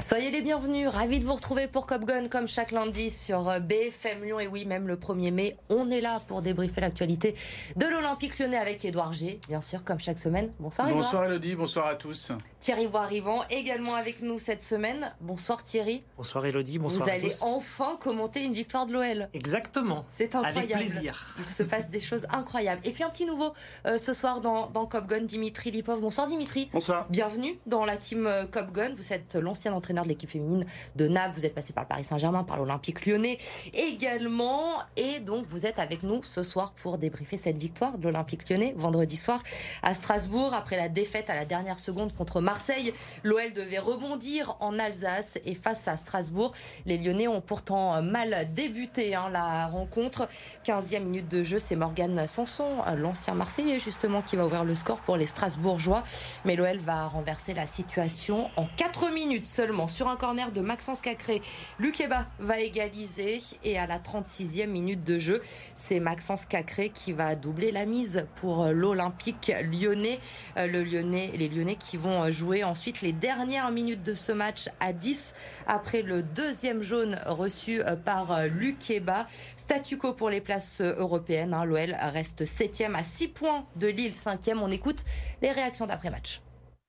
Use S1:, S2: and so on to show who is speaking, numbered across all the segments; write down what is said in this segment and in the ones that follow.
S1: Soyez les bienvenus, ravis de vous retrouver pour Cop Gun comme chaque lundi sur euh, BFM Lyon et oui même le 1er mai, on est là pour débriefer l'actualité de l'Olympique lyonnais avec Édouard G, bien sûr comme chaque semaine.
S2: Bonsoir Édouard. Bonsoir Elodie, bonsoir à tous.
S1: Thierry Voirivant également avec nous cette semaine. Bonsoir Thierry.
S3: Bonsoir Elodie, bonsoir
S1: Vous allez enfin commenter une victoire de l'OL.
S3: Exactement.
S1: C'est incroyable.
S3: Avec plaisir.
S1: Il se passe des choses incroyables. Et puis un petit nouveau euh, ce soir dans, dans Cop Gun, Dimitri Lipov. Bonsoir Dimitri.
S4: Bonsoir.
S1: Bienvenue dans la team euh, Cop Gun. Vous êtes l'ancien entraîneur de l'équipe féminine de Naples. Vous êtes passé par le Paris Saint-Germain, par l'Olympique lyonnais également. Et donc, vous êtes avec nous ce soir pour débriefer cette victoire de l'Olympique lyonnais vendredi soir à Strasbourg après la défaite à la dernière seconde contre Marseille. L'OL devait rebondir en Alsace et face à Strasbourg. Les Lyonnais ont pourtant mal débuté hein, la rencontre. 15e minute de jeu, c'est Morgan Sanson, l'ancien Marseillais justement, qui va ouvrir le score pour les Strasbourgeois. Mais l'OL va renverser la situation en 4 minutes seulement sur un corner de Maxence Cacré. Lukeba va égaliser et à la 36e minute de jeu, c'est Maxence Cacré qui va doubler la mise pour l'Olympique lyonnais. Euh, lyonnais, les Lyonnais qui vont jouer ensuite les dernières minutes de ce match à 10 après le deuxième jaune reçu euh, par Lukeba. Statu quo pour les places européennes. Hein. L'OL reste 7e à 6 points de Lille 5e. On écoute les réactions d'après-match.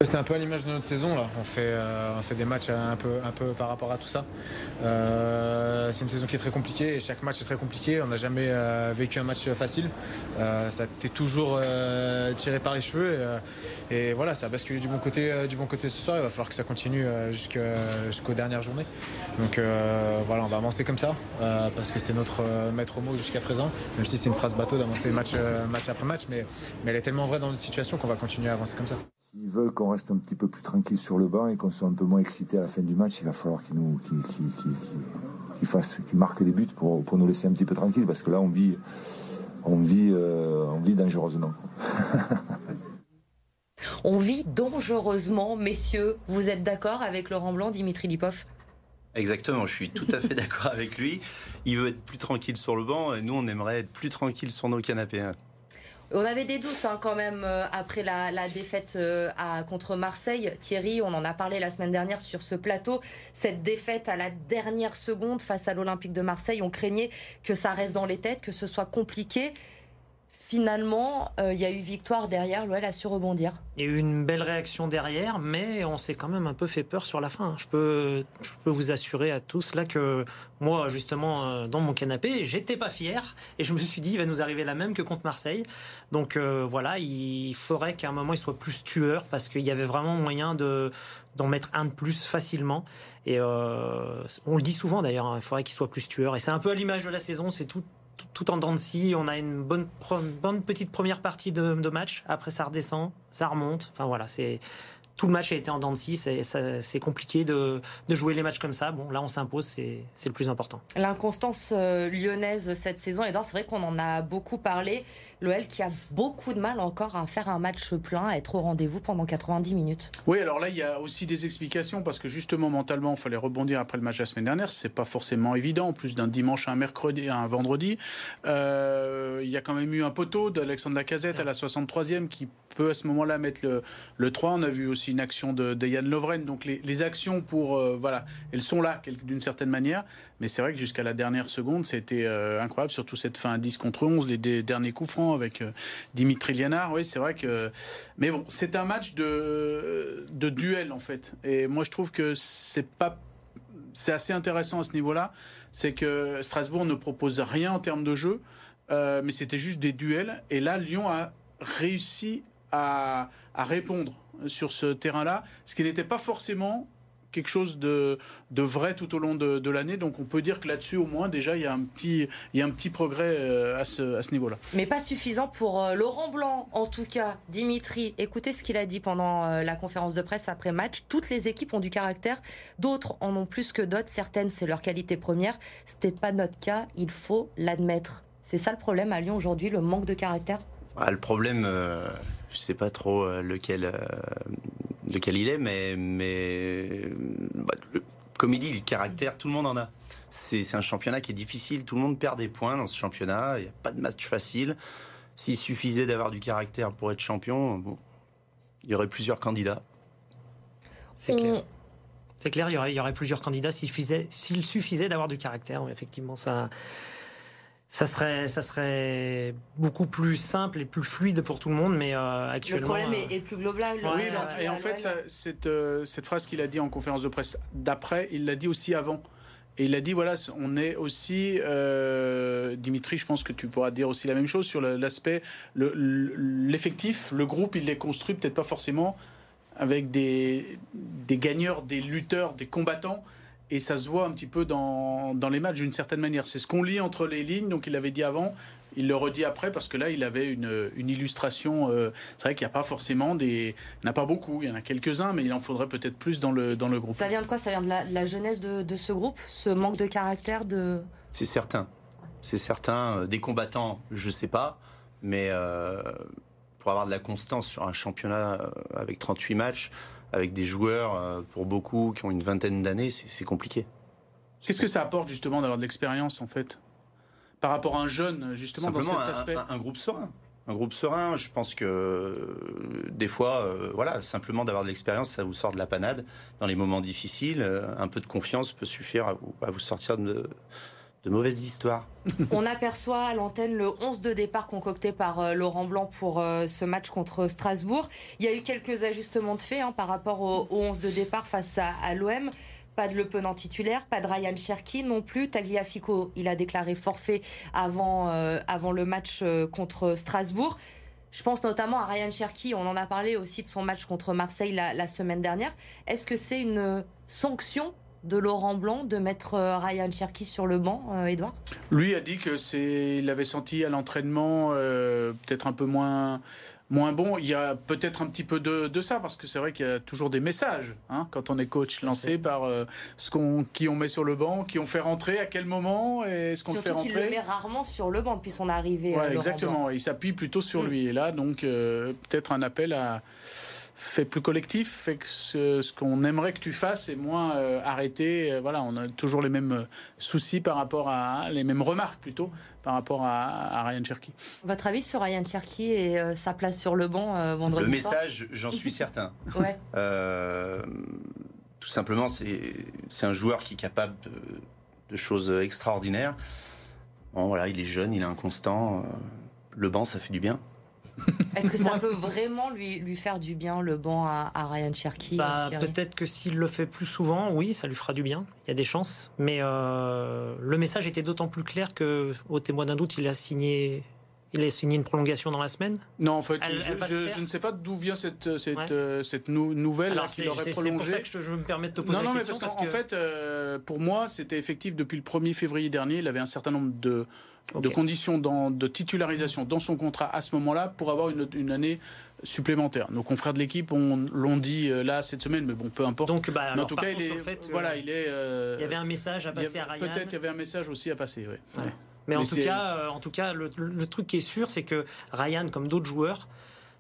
S5: C'est un peu à l'image de notre saison là. On fait, euh, on fait des matchs un peu, un peu par rapport à tout ça. Euh, c'est une saison qui est très compliquée et chaque match est très compliqué. On n'a jamais euh, vécu un match facile. ça t'est toujours tiré par les cheveux et, voilà, ça a basculé du bon côté, du bon côté ce soir. Il va falloir que ça continue jusqu'aux dernières journées. Donc voilà, on va avancer comme ça parce que c'est notre maître mot jusqu'à présent. Même si c'est une phrase bateau d'avancer match, match après match, mais, mais elle est tellement vraie dans notre situation qu'on va continuer à avancer comme ça.
S6: Reste un petit peu plus tranquille sur le banc et qu'on soit un peu moins excité à la fin du match, il va falloir qu'ils nous, marquent des buts pour, nous laisser un petit peu tranquille parce que là on vit, on vit, euh, on vit dangereusement.
S1: on vit dangereusement, messieurs. Vous êtes d'accord avec Laurent Blanc, Dimitri Lipov?
S4: Exactement, je suis tout à fait d'accord avec lui. Il veut être plus tranquille sur le banc et nous on aimerait être plus tranquille sur nos canapés.
S1: On avait des doutes hein, quand même euh, après la, défaite euh, contre Marseille. Thierry, on en a parlé la semaine dernière sur ce plateau. Cette défaite à la dernière seconde face à l'Olympique de Marseille, on craignait que ça reste dans les têtes, que ce soit compliqué finalement, euh, il y a eu victoire derrière, l'OL a su rebondir.
S3: Il y a eu une belle réaction derrière, mais on s'est quand même un peu fait peur sur la fin. Je peux, vous assurer à tous là que moi, justement, euh, dans mon canapé, j'étais pas fier et je me suis dit, il va nous arriver la même que contre Marseille. Donc euh, voilà, il faudrait qu'à un moment il soit plus tueur parce qu'il y avait vraiment moyen de d'en mettre un de plus facilement. Et on le dit souvent d'ailleurs, hein, il faudrait qu'il soit plus tueur. Et c'est un peu à l'image de la saison, c'est tout tout en dents de scie. On a une bonne, bonne petite première partie de, de, match. Après, ça redescend, ça remonte. Enfin voilà, c'est tout le match a été en dents de scie. C'est compliqué de, jouer les matchs comme ça. Bon, là, on s'impose, c'est le plus important.
S1: L'inconstance euh, lyonnaise cette saison, et c'est vrai qu'on en a beaucoup parlé. L'OL qui a beaucoup de mal encore à faire un match plein, à être au rendez-vous pendant 90 minutes.
S2: Oui, alors là, il y a aussi des explications parce que justement, mentalement, il fallait rebondir après le match la semaine dernière. C'est pas forcément évident. En plus d'un dimanche à un mercredi, à un vendredi, euh, il y a quand même eu un poteau d'Alexandre Lacazette à la 63e qui peut à ce moment-là mettre le, le 3. On a vu aussi une action de, Yann Lovren. Donc les, actions pour euh, voilà, elles sont là d'une certaine manière. Mais c'est vrai que jusqu'à la dernière seconde, c'était euh, incroyable, surtout cette fin à 10 contre 11, les, derniers coups francs avec euh, Dimitri Lianard. Oui, c'est vrai que. Mais bon, c'est un match de, de duel en fait. Et moi, je trouve que c'est pas. C'est assez intéressant à ce niveau-là. C'est que Strasbourg ne propose rien en termes de jeu. mais c'était juste des duels. Et là, Lyon a réussi à, répondre sur ce terrain-là, ce qui n'était pas forcément quelque chose de, vrai tout au long de, l'année. Donc on peut dire que là-dessus, au moins, déjà, il y a un petit, il y a un petit progrès euh, à ce, à ce niveau-là.
S1: Mais pas suffisant pour euh, Laurent Blanc, en tout cas. Dimitri, écoutez ce qu'il a dit pendant euh, la conférence de presse après match. Toutes les équipes ont du caractère, d'autres en ont plus que d'autres. Certaines, c'est leur qualité première. C'était pas notre cas, il faut l'admettre. C'est ça le problème à Lyon aujourd'hui, le manque de caractère?
S4: Ah, Le problème je sais pas trop euh, lequel, euh, lequel il est, mais, mais bah, comme il dit, le caractère, tout le monde en a. C'est un championnat qui est difficile, tout le monde perd des points dans ce championnat, il n'y a pas de match facile. S'il suffisait d'avoir du caractère pour être champion, bon, il y aurait plusieurs candidats.
S1: C'est clair.
S3: C'est clair, il y, aurait, il y aurait plusieurs candidats s'il suffisait, s'il suffisait d'avoir du caractère. Oui, effectivement, ça, ça serait, ça serait beaucoup plus simple et plus fluide pour tout le monde, mais euh, actuellement.
S1: Le problème
S3: euh,
S1: est, est plus global.
S2: Oui,
S1: Euh,
S2: et en fait, ça- cette, euh, cette phrase qu'il a dit en conférence de presse d'après, il l'a dit aussi avant. Et il a dit voilà, on est aussi, euh, Dimitri, je pense que tu pourras dire aussi la même chose sur l'aspect, le- le- l'effectif, le groupe, il l'est construit peut-être pas forcément avec des, des gagneurs, des lutteurs, des combattants. Et ça se voit un petit peu dans, dans les matchs d'une certaine manière. C'est ce qu'on lit entre les lignes, donc il l'avait dit avant, il le redit après parce que là il avait une, une illustration. euh, c'est vrai qu'il n'y a pas forcément des. Il n'y en a pas beaucoup, il y en a quelques-uns, mais il en faudrait peut-être plus dans le, dans le groupe.
S1: Ça vient de quoi? Ça vient de la, de la jeunesse de, de ce groupe? Ce manque de caractère de...
S4: C'est certain. C'est certain. Euh, Des combattants, je sais pas. Mais euh, pour avoir de la constance sur un championnat avec 38 matchs, avec des joueurs, euh, pour beaucoup, qui ont une vingtaine d'années, c'est compliqué.
S2: Qu'est-ce que ça apporte justement d'avoir de l'expérience en fait? Par rapport à un jeune, justement, dans
S4: Simplement
S2: cet
S4: un,
S2: aspect?
S4: un- un groupe serein. Un groupe serein, je pense que euh, des fois, euh, voilà, simplement d'avoir de l'expérience, ça vous sort de la panade dans les moments difficiles. Euh, un peu de confiance peut suffire à vous, à vous sortir de, de mauvaises histoires.
S1: On aperçoit à l'antenne le 11 de départ concocté par euh, Laurent Blanc pour euh, ce match contre Strasbourg. Il y a eu quelques ajustements de fait hein, par rapport au, au 11 de départ face à, l'OM. Pas de Le Pen en titulaire, pas de Ryan Cherki non plus. Tagliafico, il a déclaré forfait avant, euh, avant le match contre Strasbourg. Je pense notamment à Ryan Cherki, on en a parlé aussi de son match contre Marseille la semaine dernière. Est-ce que c'est une sanction de Laurent Blanc de mettre euh, Ryan Cherki sur le banc, euh, Edouard
S2: Lui a dit que c'est, il avait senti à l'entraînement euh, peut-être un peu moins moins bon. Il y a peut-être un petit peu de, de ça parce que c'est vrai qu'il y a toujours des messages hein, quand on est coach lancés par euh, ce qu'on qui on met sur le banc, qui on fait rentrer, à quel moment et ce qu'on fait
S1: Surtout qu'il le
S2: rentrer.
S1: met rarement sur le banc depuis son arrivée. euh,
S2: Ouais, exactement. Il s'appuie plutôt sur
S1: Mm.
S2: lui. Et là, donc, euh, peut-être un appel à fait plus collectif, fait que ce, ce qu'on aimerait que tu fasses est moins euh, arrêté. Euh, voilà, on a toujours les mêmes euh, soucis par rapport à les mêmes remarques plutôt par rapport à, à Ryan Cherky.
S1: Votre avis sur Ryan Cherki et euh, sa place sur le banc euh, vendredi
S4: Le
S1: soir
S4: message, j'en suis certain.
S1: Ouais.
S4: Euh, tout simplement, c'est c'est un joueur qui est capable de, de choses extraordinaires. Bon, voilà, il est jeune, il est inconstant. Le banc, ça fait du bien.
S1: Est-ce que ça peut vraiment lui, lui faire du bien le banc à, à Ryan Cherki
S3: Bah, peut-être que s'il le fait plus souvent, oui, ça lui fera du bien. Il y a des chances. Mais euh, le message était d'autant plus clair que, au témoin d'un doute, il a signé, il a signé une prolongation dans la semaine.
S2: Non, en fait,
S3: Elle-
S2: je,
S3: elle
S2: ne sais pas d'où vient cette, cette,
S3: Ouais.
S2: euh, cette nou- nouvelle qu'il aurait
S3: c'est- c'est pour
S2: prolongée.
S3: ça que je, je me permets de te poser
S2: Non,
S3: la
S2: non, mais
S3: question.
S2: parce qu'en en fait, euh, pour moi, c'était effectif depuis le 1er février dernier. Il avait un certain nombre de, de conditions dans- de titularisation dans son contrat à ce moment-là pour avoir une, une année supplémentaire. Nos confrères de l'équipe on- l'ont dit euh, là cette semaine, mais bon, peu importe.
S3: Donc, bah,
S2: en tout cas, il est,
S3: fait, euh,
S2: voilà, il est. euh,
S3: il y avait un message à passer
S2: avait-
S3: à Ryan.
S2: Peut-être il y avait un message aussi à passer. Ouais.
S3: Ouais. Mais, en
S2: Mais
S3: tout cas, euh, en tout cas, le, le truc qui est sûr, c'est que Ryan, comme d'autres joueurs,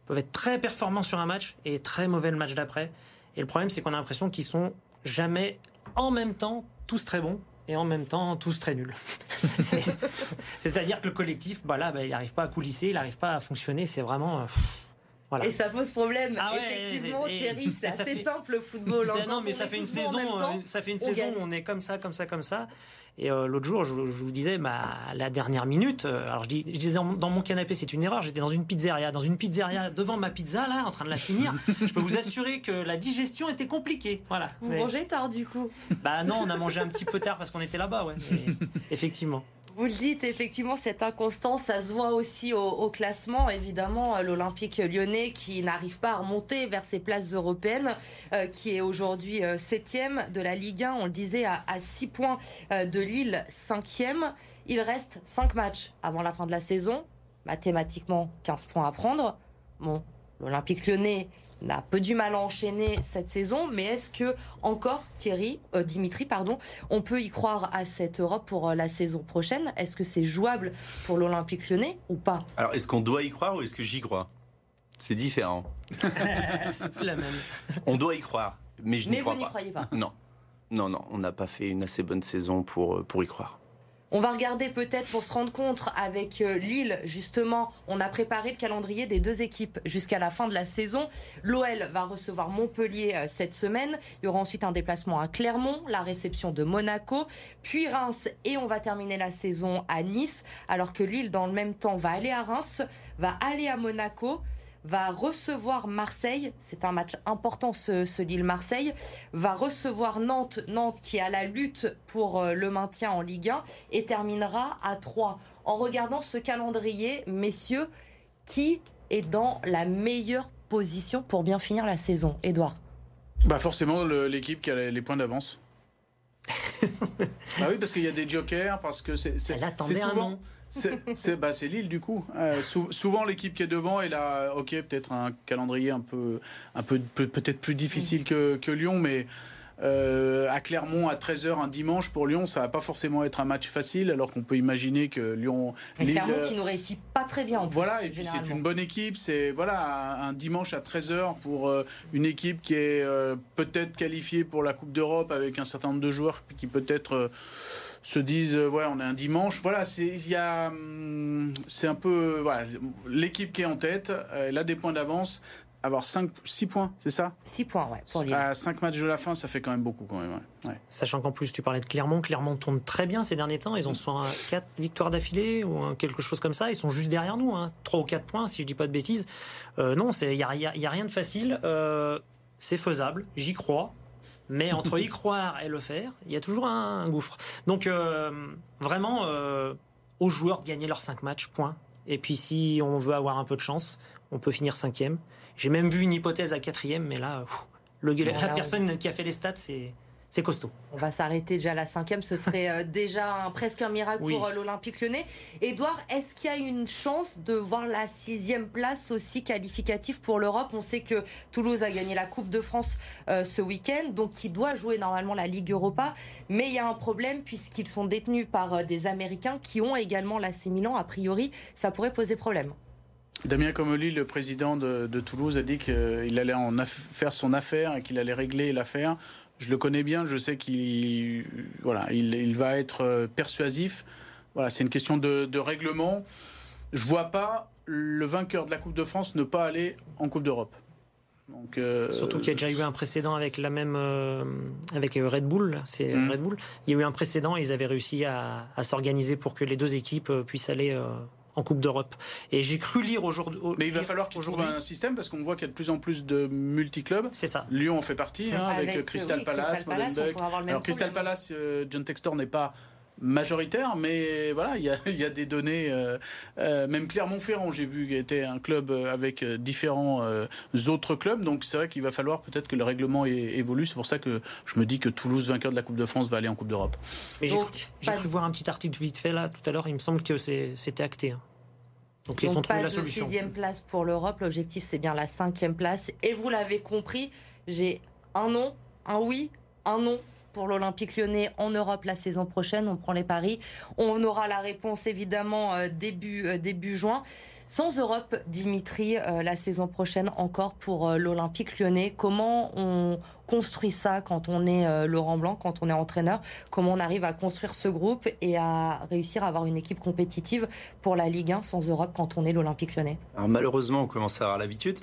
S3: peuvent être très performants sur un match et très mauvais le match d'après. Et le problème, c'est qu'on a l'impression qu'ils sont jamais en même temps tous très bons et en même temps tous très nuls. C'est- C'est-à-dire que le collectif, bah là, bah, il n'arrive pas à coulisser, il n'arrive pas à fonctionner. C'est vraiment. euh, pff, voilà.
S1: Et ça pose problème.
S3: Ah ouais,
S1: Effectivement,
S3: et-
S1: Thierry, c'est
S3: ça
S1: assez
S3: fait-
S1: simple le football. hein.
S3: C'est- non, mais
S1: on
S3: ça fait une saison,
S1: temps,
S3: euh, ça fait une
S1: on
S3: saison
S1: gagne.
S3: où on est comme ça, comme ça, comme ça. Et euh, l'autre jour, je, je vous disais, bah, à la dernière minute, euh, alors je, dis, je disais dans, dans mon canapé, c'est une erreur. J'étais dans une pizzeria, dans une pizzeria devant ma pizza là, en train de la finir. je peux vous assurer que la digestion était compliquée. Voilà.
S1: Vous
S3: Mais-
S1: mangez tard du coup.
S3: bah non, on a mangé un petit peu tard parce qu'on était là-bas, ouais. mais effectivement.
S1: Vous le dites, effectivement, cette inconstance, ça se voit aussi au, classement. Évidemment, euh, l'Olympique lyonnais qui n'arrive pas à remonter vers ses places européennes, euh, qui est aujourd'hui euh, septième de la Ligue 1, on le disait, à, à 6 points de Lille, cinquième. Il reste 5 matchs avant la fin de la saison. Mathématiquement, 15 points à prendre. Bon, l'Olympique lyonnais n'a peu du mal à enchaîner cette saison, mais est-ce que encore Thierry, euh, Dimitri, pardon, on peut y croire à cette Europe pour euh, la saison prochaine? Est-ce que c'est jouable pour l'Olympique lyonnais ou pas?
S4: Alors, est-ce qu'on doit y croire ou est-ce que j'y crois? C'est différent.
S3: c'est plus la même.
S4: On doit y croire, mais je n'y
S1: Mais
S4: crois
S1: vous n'y
S4: pas.
S1: croyez pas.
S4: Non. Non, non, on n'a pas fait une assez bonne saison pour, euh, pour y croire.
S1: On va regarder peut-être pour se rendre compte avec euh, Lille, justement, on a préparé le calendrier des deux équipes jusqu'à la fin de la saison. L'OL va recevoir Montpellier euh, cette semaine. Il y aura ensuite un déplacement à Clermont, la réception de Monaco, puis Reims et on va terminer la saison à Nice, alors que Lille, dans le même temps, va aller à Reims, va aller à Monaco va recevoir Marseille. C'est un match important, ce, Lille-Marseille. Va recevoir Nantes. Nantes qui est à la lutte pour euh, le maintien en Ligue 1 et terminera à 3. En regardant ce calendrier, messieurs, qui est dans la meilleure position pour bien finir la saison Edouard
S2: bah Forcément, l'équipe qui a les points d'avance. bah oui, parce qu'il y a des jokers, parce que c'est.
S3: Elle attendait un nom.
S2: C'est bah, Lille du coup. Euh, souvent l'équipe qui est devant, elle a ok peut-être un calendrier un peu un peu peut-être plus difficile que, que Lyon, mais euh, à Clermont à 13h un dimanche pour Lyon, ça va pas forcément être un match facile, alors qu'on peut imaginer que Lyon.
S1: Lille, Clermont qui nous réussit pas très bien. En
S2: voilà, et puis c'est une bonne équipe. C'est voilà un dimanche à 13h pour euh, une équipe qui est peut-être qualifiée pour la Coupe d'Europe avec un certain nombre de joueurs qui peut-être se disent euh, ouais on est un dimanche. Voilà c'est il y a hum, c'est un peu voilà l'équipe qui est en tête. Elle a des points d'avance. Avoir 5 6 points c'est ça?
S1: 6 points ouais pour dire.
S2: à 5 matchs de la fin ça fait quand même beaucoup quand même ouais.
S3: sachant qu'en plus tu parlais de Clermont. Clermont tourne très bien ces derniers temps. Ils ont soit 4 victoires d'affilée ou quelque chose comme ça. Ils sont juste derrière nous hein. 3 ou 4 points si je dis pas de bêtises. Euh, non il n'y a, y a, rien de facile. Euh, c'est faisable j'y crois mais entre y croire et le faire, il y a toujours un, gouffre. Donc euh, vraiment, euh, aux joueurs de gagner leurs 5 matchs, point. Et puis si on veut avoir un peu de chance, on peut finir cinquième. J'ai même vu une hypothèse à quatrième, mais là, le, la personne qui a fait les stats, c'est c'est costaud.
S1: On va s'arrêter déjà à la cinquième, ce serait euh, déjà presque un miracle pour euh, l'Olympique lyonnais. Edouard, est-ce qu'il y a une chance de voir la sixième place aussi qualificative pour l'Europe? On sait que Toulouse a gagné la Coupe de France euh, ce week-end, donc il doit jouer normalement la Ligue Europa. Mais il y a un problème puisqu'ils sont détenus par des Américains qui ont également l'AC Milan. A priori, ça pourrait poser problème.
S2: Damien Comoli, le président de, Toulouse, a dit qu'il allait en faire son affaire et qu'il allait régler l'affaire je le connais bien, je sais qu'il voilà, il, va être euh, persuasif. Voilà, c'est une question de, règlement. Je vois pas le vainqueur de la Coupe de France ne pas aller en Coupe d'Europe.
S3: Donc, euh, Surtout qu'il y a déjà eu un précédent avec la même euh, avec Red Bull, c'est mmh. Red Bull. Il y a eu un précédent, ils avaient réussi à, s'organiser pour que les deux équipes puissent aller en Coupe d'Europe. Et j'ai cru lire aujourd'hui.
S2: Mais il va falloir qu'ils trouvent un système parce qu'on voit qu'il y a de plus en plus de multi-clubs.
S3: C'est ça.
S2: Lyon en fait partie hein, avec, Crystal Palace, Alors Crystal Palace, euh, John Textor n'est pas majoritaire, mais voilà, il y a, des données. Euh, euh, même Clermont-Ferrand, j'ai vu, était un club avec différents autres clubs. Donc c'est vrai qu'il va falloir peut-être que le règlement évolue. C'est pour ça que je me dis que Toulouse, vainqueur de la Coupe de France, va aller en Coupe d'Europe.
S3: J'ai cru, voir un petit article vite fait là tout à l'heure. Il me semble que c'était acté. Hein.
S1: Donc, ils ont pas de sixième place pour l'Europe. L'objectif, c'est bien la cinquième place. Et vous l'avez compris, j'ai un non, un oui, un non pour l'Olympique lyonnais en Europe la saison prochaine. On prend les paris. On aura la réponse évidemment euh, début, euh, début juin. Sans Europe, Dimitri, euh, la saison prochaine encore pour l'Olympique lyonnais. Comment on construit ça quand on est Laurent Blanc, quand on est entraîneur? Comment on arrive à construire ce groupe et à réussir à avoir une équipe compétitive pour la Ligue 1 sans Europe quand on est l'Olympique lyonnais?
S4: Malheureusement, on commence à avoir l'habitude,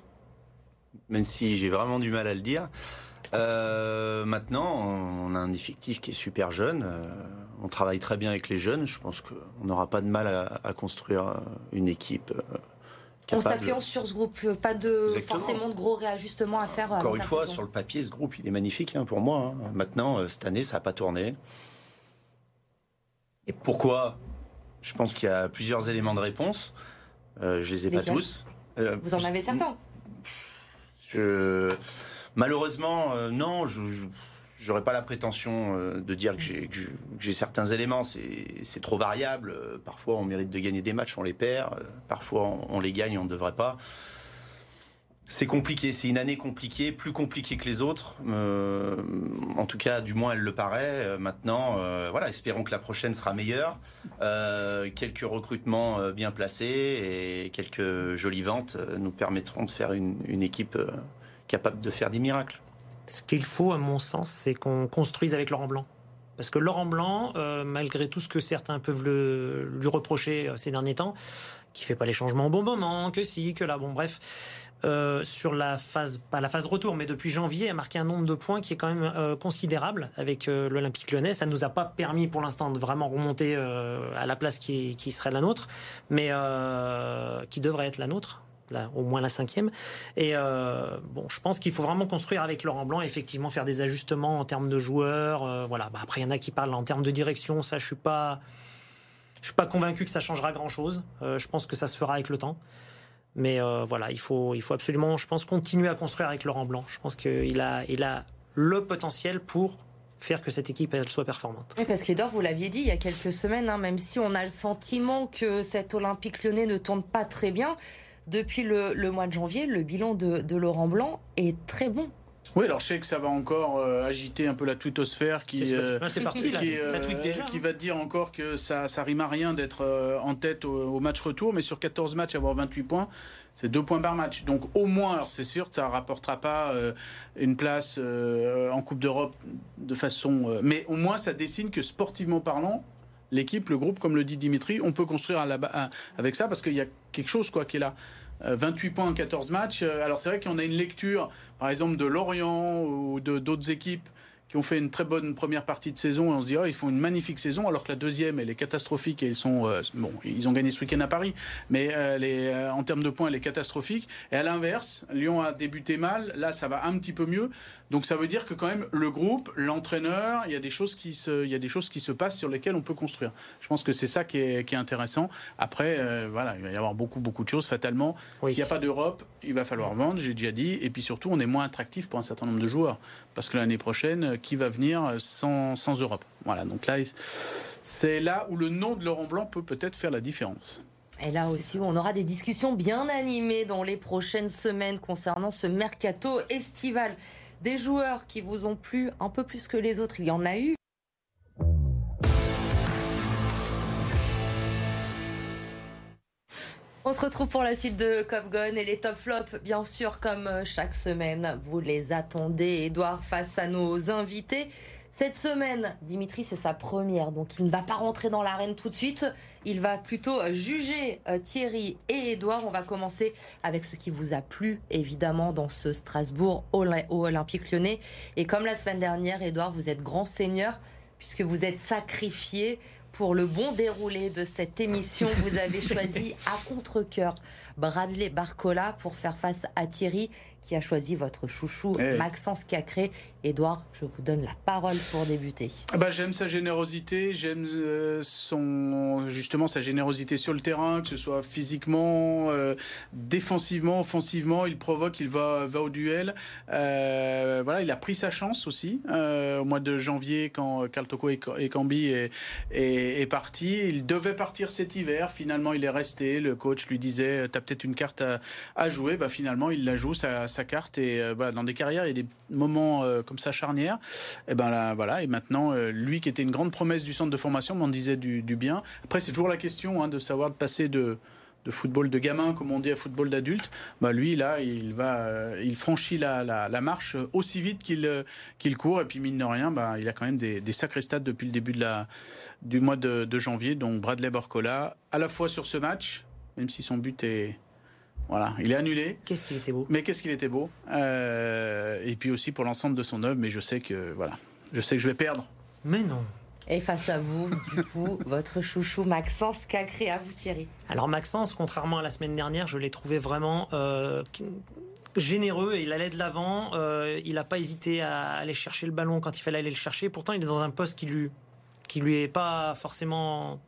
S4: même si j'ai vraiment du mal à le dire. Maintenant, on a un effectif qui est super jeune on travaille très bien avec les jeunes. Je pense qu'on n'aura pas de mal à, construire une équipe.
S1: Capable. On s'appuie sur ce groupe, pas de forcément de gros réajustements à faire.
S4: Encore une fois, sur le papier, ce groupe, il est magnifique hein, pour moi. Hein. Maintenant, euh, cette année, ça n'a pas tourné. Et pourquoi? Je pense qu'il y a plusieurs éléments de réponse. Euh, je les ai pas tous.
S1: Euh, Vous en avez certains
S4: je... Malheureusement, non. je J'aurais pas la prétention euh, de dire que j'ai certains éléments. C'est trop variable. Euh, parfois, on mérite de gagner des matchs, on les perd. Euh, parfois, on, les gagne, on ne devrait pas. C'est compliqué. C'est une année compliquée, plus compliquée que les autres. en tout cas, du moins, elle le paraît. maintenant, voilà, espérons que la prochaine sera meilleure. quelques recrutements bien placés et quelques jolies ventes nous permettront de faire une équipe capable de faire des miracles.
S3: Ce qu'il faut, à mon sens, c'est qu'on construise avec Laurent Blanc. Parce que Laurent Blanc, euh, malgré tout ce que certains peuvent le, lui reprocher euh, ces derniers temps, qui fait pas les changements au bon moment, que si, que là, bon bref, euh, sur la phase, pas la phase retour, mais depuis janvier, a marqué un nombre de points qui est quand même considérable avec l'Olympique lyonnais. Ça nous a pas permis pour l'instant de vraiment remonter à la place qui, serait la nôtre, mais qui devrait être la nôtre. Au moins la cinquième. Et euh, bon, je pense qu'il faut vraiment construire avec Laurent Blanc, effectivement, faire des ajustements en termes de joueurs. voilà. Bah, après, il y en a qui parlent en termes de direction. Ça, je suis pas, je suis pas convaincu que ça changera grand chose. je pense que ça se fera avec le temps. Mais euh, voilà, il faut, il faut absolument, je pense, continuer à construire avec Laurent Blanc. Je pense qu'il a, il a le potentiel pour faire que cette équipe soit performante.
S1: Oui, parce qu'Edor, vous l'aviez dit il y a quelques semaines, hein, même si on a le sentiment que cet Olympique lyonnais ne tourne pas très bien, depuis le, le mois de janvier, le bilan de, de Laurent Blanc est très bon.
S2: Oui, alors je sais que ça va encore euh, agiter un peu la twittosphère qui,
S3: euh, parti, là,
S2: qui,
S3: ça tweet déjà,
S2: qui
S3: hein.
S2: va dire encore que ça, ça rime à rien d'être euh, en tête au, au, match retour, mais sur 14 matchs, avoir 28 points, c'est deux points par match. Donc au moins, alors c'est sûr, ça ne rapportera pas euh, une place euh, en Coupe d'Europe de façon... Euh, mais au moins, ça dessine que sportivement parlant, l'équipe, le groupe, comme le dit Dimitri, on peut construire avec ça parce qu'il y a quelque chose quoi, qui est là. 28 points en 14 matchs. Alors c'est vrai qu'on a une lecture, par exemple, de Lorient ou de d'autres équipes qui ont fait une très bonne première partie de saison et on se dit oh, ils font une magnifique saison alors que la deuxième elle est catastrophique et ils sont euh, bon ils ont gagné ce week-end à Paris. Mais euh, les, euh, en termes de points elle est catastrophique. Et à l'inverse Lyon a débuté mal. Là ça va un petit peu mieux. Donc ça veut dire que quand même le groupe l'entraîneur il y a des choses qui se il y a des choses qui se passent sur lesquelles on peut construire. Je pense que c'est ça qui est, qui est intéressant. Après euh, voilà il va y avoir beaucoup beaucoup de choses. Fatalement oui. s'il n'y a pas d'Europe il va falloir vendre j'ai déjà dit. Et puis surtout on est moins attractif pour un certain nombre de joueurs parce que l'année prochaine qui va venir sans, sans Europe? Voilà, donc là, c'est là où le nom de Laurent Blanc peut peut-être faire la différence.
S1: Et là aussi, on aura des discussions bien animées dans les prochaines semaines concernant ce mercato estival. Des joueurs qui vous ont plu un peu plus que les autres, il y en a eu. On se retrouve pour la suite de Cop Gun et les top flops, bien sûr, comme chaque semaine. Vous les attendez, Edouard, face à nos invités. Cette semaine, Dimitri, c'est sa première, donc il ne va pas rentrer dans l'arène tout de suite. Il va plutôt juger Thierry et Edouard. On va commencer avec ce qui vous a plu, évidemment, dans ce Strasbourg au Olympique lyonnais. Et comme la semaine dernière, Edouard, vous êtes grand seigneur, puisque vous êtes sacrifié pour le bon déroulé de cette émission, vous avez choisi à contre-coeur Bradley Barcola pour faire face à Thierry qui a choisi votre chouchou hey. Maxence Cacré. Edouard, je vous donne la parole pour débuter.
S2: Bah, j'aime sa générosité, j'aime euh, son justement sa générosité sur le terrain, que ce soit physiquement, euh, défensivement, offensivement, il provoque, il va, va au duel. Euh, voilà, il a pris sa chance aussi au mois de janvier quand Carl Toko et, et Cambi est, est, est, parti. Il devait partir cet hiver, finalement il est resté. Le coach lui disait t'as peut-être une carte à, à, jouer. Bah, finalement il la joue sa carte et euh, voilà, dans des carrières il y a des moments euh, comme ça charnière. Et ben là, voilà. Et maintenant, euh, lui qui était une grande promesse du centre de formation, m'en disait du, bien. Après, c'est toujours la question hein, de savoir de passer de de football de gamin, comme on dit, à football d'adulte, bah lui là, il va, il franchit la, marche aussi vite qu'il court et puis mine de rien, bah, il a quand même des, sacrés stats depuis le début de la, du mois de janvier. Donc Bradley Borcola, à la fois sur ce match, même si son but est voilà, il est annulé.
S3: Qu'est-ce qu'il était beau.
S2: Mais qu'est-ce qu'il était beau. Euh, et puis aussi pour l'ensemble de son œuvre, mais je sais que voilà, je sais que je vais perdre.
S3: Mais non.
S1: Et face à vous, du coup, votre chouchou Maxence Cacré, à vous Thierry.
S3: Alors Maxence, contrairement à la semaine dernière, je l'ai trouvé vraiment euh, généreux et il allait de l'avant. Euh, il n'a pas hésité à aller chercher le ballon quand il fallait aller le chercher. Pourtant, il est dans un poste qui lui, qui lui est pas forcément.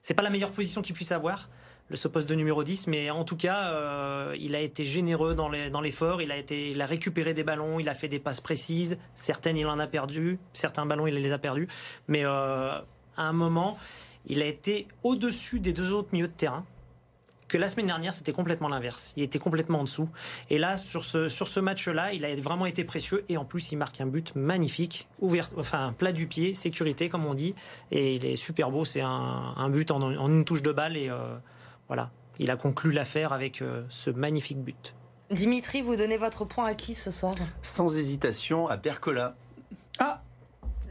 S3: C'est pas la meilleure position qu'il puisse avoir ce poste de numéro 10, mais en tout cas, euh, il a été généreux dans l'effort, dans il, a été, il a récupéré des ballons, il a fait des passes précises, certaines il en a perdu, certains ballons il les a perdus, mais euh, à un moment, il a été au-dessus des deux autres milieux de terrain, que la semaine dernière, c'était complètement l'inverse. Il était complètement en dessous. Et là, sur ce, sur ce match-là, il a vraiment été précieux. Et en plus, il marque un but magnifique, ouvert, enfin, plat du pied, sécurité, comme on dit. Et il est super beau. C'est un, but en, en, une touche de balle. Et euh, voilà, il a conclu l'affaire avec euh, ce magnifique but.
S1: Dimitri, vous donnez votre point à qui ce soir?
S4: Sans hésitation, à Percola.
S2: Ah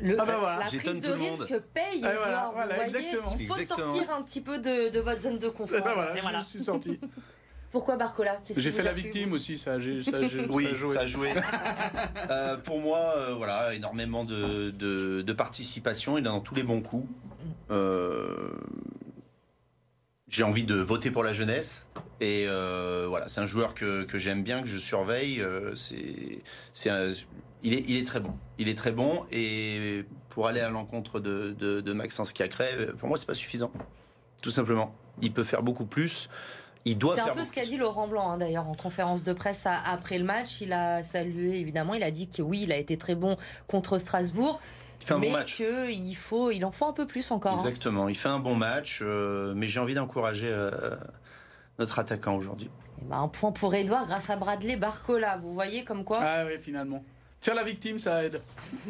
S1: Le,
S2: Ah bah voilà.
S1: La prise de
S4: tout le monde.
S1: risque paye.
S2: Ah, voilà,
S1: vous
S2: voilà,
S1: voyez,
S2: exactement.
S1: Il faut
S4: Exactement.
S1: sortir un petit peu de, de votre zone de
S2: Et
S1: confort.
S2: voilà,
S3: Et
S2: je
S3: voilà.
S2: me suis sorti.
S1: Pourquoi Barcola
S2: J'ai fait la victime aussi, ça, j'ai- ça,
S4: Oui,
S2: ça a joué.
S4: ça a joué. Euh, pour moi, euh, voilà, énormément de, de- de participation. Il est dans tous les bons coups. Euh, J'ai envie de voter pour la jeunesse. Et euh, voilà, c'est un joueur que, que j'aime bien, que je surveille. Euh, c'est, c'est un- il, est, il est très bon. Il est très bon. Et pour aller à l'encontre de, de, de Maxence Cacré, euh, pour moi, c'est pas suffisant. Tout simplement. Il peut faire beaucoup plus. Il doit
S1: C'est
S4: faire
S1: un peu ce qu'a dit Laurent Blanc hein, d'ailleurs en conférence de presse à- après le match. Il a salué évidemment, il a dit que oui, il a été très bon contre Strasbourg,
S4: fait un
S1: mais
S4: bon match.
S1: qu'il faut, il en faut un peu plus encore. hein.
S4: Exactement, il fait un bon match, euh, mais j'ai envie d'encourager euh, notre attaquant aujourd'hui.
S1: Ben, un point pour Edouard grâce à Bradley Barcola. Vous voyez comme quoi
S2: Ah oui, finalement. Faire la victime, ça aide.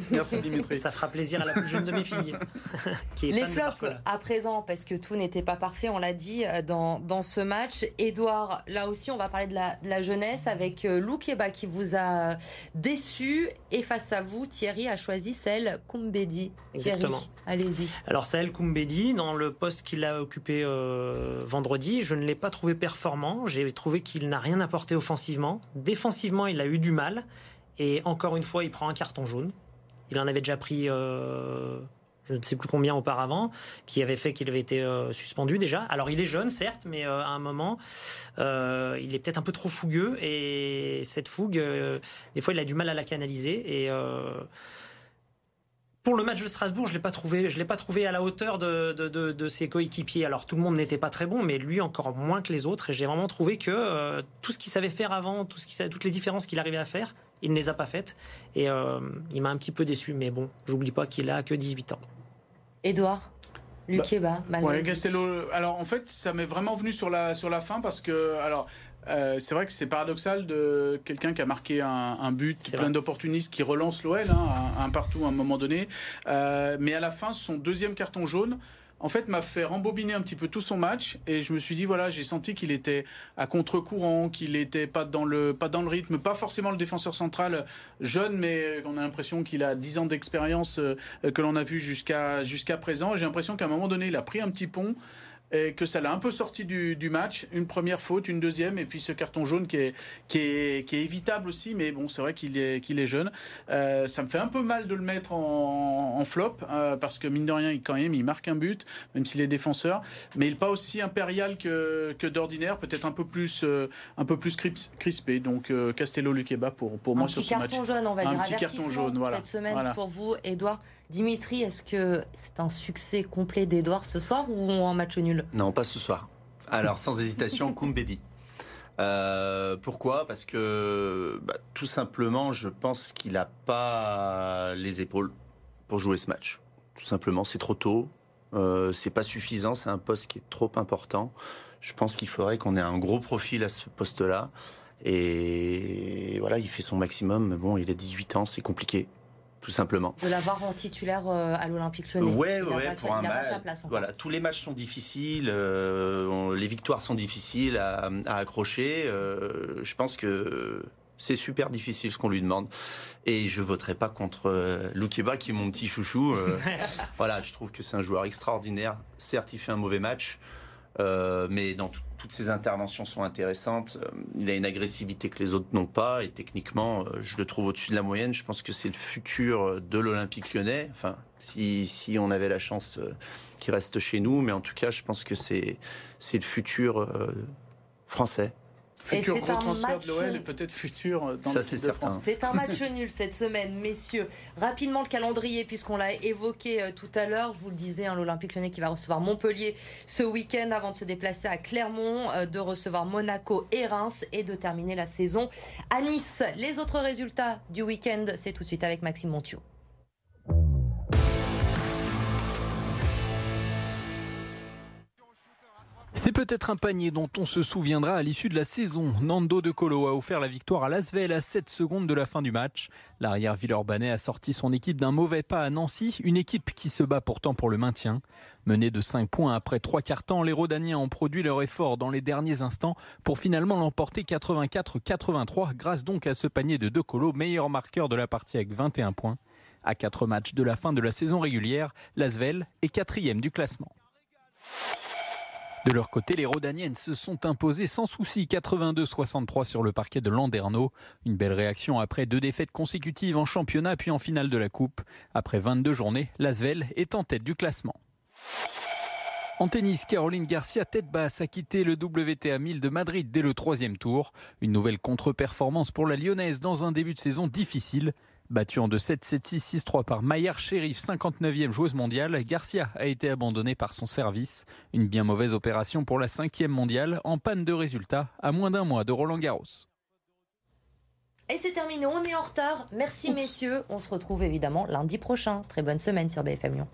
S2: Merci Dimitri.
S3: Ça fera plaisir à la plus jeune de mes filles, qui est
S1: Les flops à présent, parce que tout n'était pas parfait, on l'a dit euh, dans, dans ce match. Edouard, là aussi, on va parler de la, de la jeunesse avec euh, Lou Keba qui vous a déçu. Et face à vous, Thierry a choisi celle Kumbedi.
S3: Exactement.
S1: Allez-y.
S3: Alors Sahel Koumbedi, dans le poste qu'il a occupé euh, vendredi, je ne l'ai pas trouvé performant. J'ai trouvé qu'il n'a rien apporté offensivement. Défensivement, il a eu du mal. Et encore une fois, il prend un carton jaune. Il en avait déjà pris, euh, je ne sais plus combien auparavant, qui avait fait qu'il avait été euh, suspendu déjà. Alors il est jeune, certes, mais euh, à un moment, il est peut-être un peu trop fougueux. Et cette fougue, des fois, il a du mal à la canaliser. Et pour le match de Strasbourg, je l'ai pas trouvé, je l'ai pas trouvé à la hauteur de, ses coéquipiers. Alors tout le monde n'était pas très bon, mais lui encore moins que les autres. Et j'ai vraiment trouvé que tout ce qu'il savait faire avant, toutes les différences qu'il arrivait à faire, il ne les a pas faites. Et euh, il m'a un petit peu déçu. Mais bon, j'oublie pas qu'il a que 18 ans.
S1: Edouard, Luc
S2: Bah, Ouais. Castello. Alors en fait, ça m'est vraiment venu sur la sur la fin parce que alors. euh, c'est vrai que c'est paradoxal de quelqu'un qui a marqué un, un but plein d'opportunistes qui relance l'OL hein, un, un partout à un moment donné. Euh, mais à la fin, son deuxième carton jaune, en fait, m'a fait rembobiner un petit peu tout son match et je me suis dit voilà, j'ai senti qu'il était à contre-courant, qu'il était pas dans le pas dans le rythme, pas forcément le défenseur central jeune, mais on a l'impression qu'il a 10 ans d'expérience euh, que l'on a vu jusqu'à jusqu'à présent. J'ai l'impression qu'à un moment donné, il a pris un petit pont et que ça l'a un peu sorti du, du match. Une première faute, une deuxième, et puis ce carton jaune qui est, qui est, qui est évitable aussi, mais bon, c'est vrai qu'il est, qu'il est jeune. Euh, ça me fait un peu mal de le mettre en, en flop, euh, parce que mine de rien, il, quand même, il marque un but, même s'il est défenseur, mais il n'est pas aussi impérial que, que d'ordinaire, peut-être un peu plus, euh, un peu plus crispé. Donc euh, Castello Luqueba pour, pour
S1: Un
S2: moi sur
S1: petit
S2: ce match.
S1: carton jaune, on va
S2: Un
S1: dire.
S2: petit carton jaune, voilà.
S1: Cette semaine
S2: Voilà.
S1: pour vous, Edouard. Dimitri, est-ce que c'est un succès complet d'Edouard ce soir ou un match nul?
S4: Non, pas ce soir. Alors, sans hésitation, Koumbedi. Euh, pourquoi? Parce que bah, tout simplement, je pense qu'il n'a pas les épaules pour jouer ce match. Tout simplement, c'est trop tôt. Euh, c'est pas suffisant. C'est un poste qui est trop important. Je pense qu'il faudrait qu'on ait un gros profil à ce poste-là. Et voilà, il fait son maximum. Mais bon, il a 18 ans, c'est compliqué, tout simplement.
S1: De l'avoir en titulaire euh, à l'Olympique Lyonnais.
S4: Ouais, ouais,
S1: pas
S4: pour un match.
S1: place.
S4: Voilà, tous les matchs sont difficiles, euh, on- les victoires sont difficiles à, à accrocher. euh, je pense que c'est super difficile ce qu'on lui demande. Et je voterai pas contre euh, Loukeba, qui est mon petit chouchou. voilà, je trouve que c'est un joueur extraordinaire. Certes, il fait un mauvais match. mais dans tout- toutes ses interventions sont intéressantes. Euh, Il a une agressivité que les autres n'ont pas et techniquement, euh, je le trouve au-dessus de la moyenne. Je pense que c'est le futur de l'Olympique lyonnais. Enfin, si, si on avait la chance euh, qu'il reste chez nous, mais en tout cas, je pense que c'est le futur euh, français.
S2: Futur
S1: Et
S2: gros transfert
S1: match-
S2: de l'OL et peut-être futur dans
S4: Ça,
S2: France.
S4: certain.
S1: C'est un match nul cette semaine, messieurs. Rapidement, le calendrier, puisqu'on l'a évoqué euh, tout à l'heure. Je vous le disais, hein, l'Olympique lyonnais qui va recevoir Montpellier ce week-end avant de se déplacer à Clermont, euh, de recevoir Monaco et Reims et de terminer la saison à Nice. Les autres résultats du week-end, c'est tout de suite avec Maxime Montiot.
S7: C'est peut-être un panier dont on se souviendra à l'issue de la saison. Nando De Colo a offert la victoire à Lasvel à 7 secondes de la fin du match. L'arrière Villeurbanais a sorti son équipe d'un mauvais pas à Nancy, une équipe qui se bat pourtant pour le maintien. Menée de 5 points après 3 quarts temps, les Rodaniens ont produit leur effort dans les derniers instants pour finalement l'emporter 84-83 grâce donc à ce panier de De Colo, meilleur marqueur de la partie avec 21 points. À quatre matchs de la fin de la saison régulière, l'Asvel est quatrième du classement. De leur côté, les Rodaniennes se sont imposées sans souci 82-63 sur le parquet de Landerneau. Une belle réaction après deux défaites consécutives en championnat puis en finale de la Coupe. Après 22 journées, l'Asvel est en tête du classement. En tennis, Caroline Garcia, tête basse, a quitté le WTA 1000 de Madrid dès le troisième tour. Une nouvelle contre-performance pour la Lyonnaise dans un début de saison difficile. Battue en 2-7, 7-6, 6-3 par Maillard Sheriff, 59e joueuse mondiale, Garcia a été abandonnée par son service. Une bien mauvaise opération pour la 5e mondiale, en panne de résultats, à moins d'un mois de Roland Garros.
S1: Et c'est terminé, on est en retard. Merci messieurs. On se retrouve évidemment lundi prochain. Très bonne semaine sur BFM Lyon.